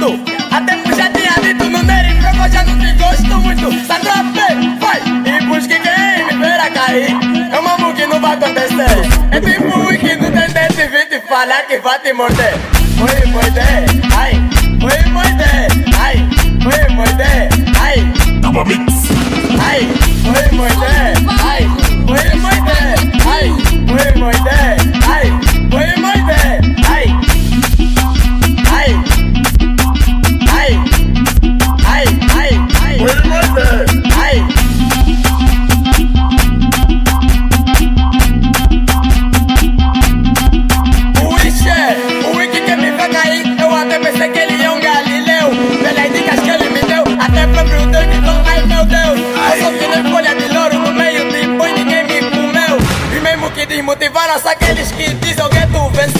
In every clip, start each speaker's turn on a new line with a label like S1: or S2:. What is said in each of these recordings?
S1: muito. Até já tinha dito no Neri, eu já não te gosto muito. Satrape, vai e busque quem me ver a cair. É um mamu que não vai acontecer. É tipo um que não tem dente e vinte falar que vai te morder. Foi morder, ai, foi morder, ai, foi morder, ai.
S2: Double mix.
S1: Ai, foi ai, Morder. ai. O Ixê, o Wiki que me vai cair, eu até pensei que ele é um galileu. Pelas dicas que ele me deu, até próprio Deus gritou, ai meu Deus. Eu sou que nem folha de louro no meio de boi, ninguém me comeu. E mesmo que desmotivaram, só aqueles que dizem que tu venceu.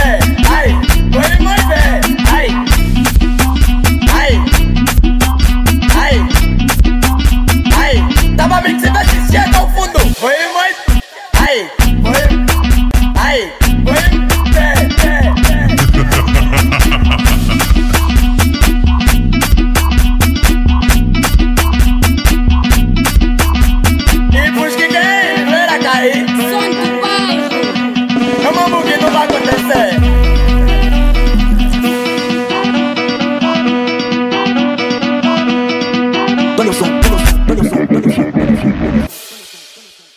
S1: Yeah.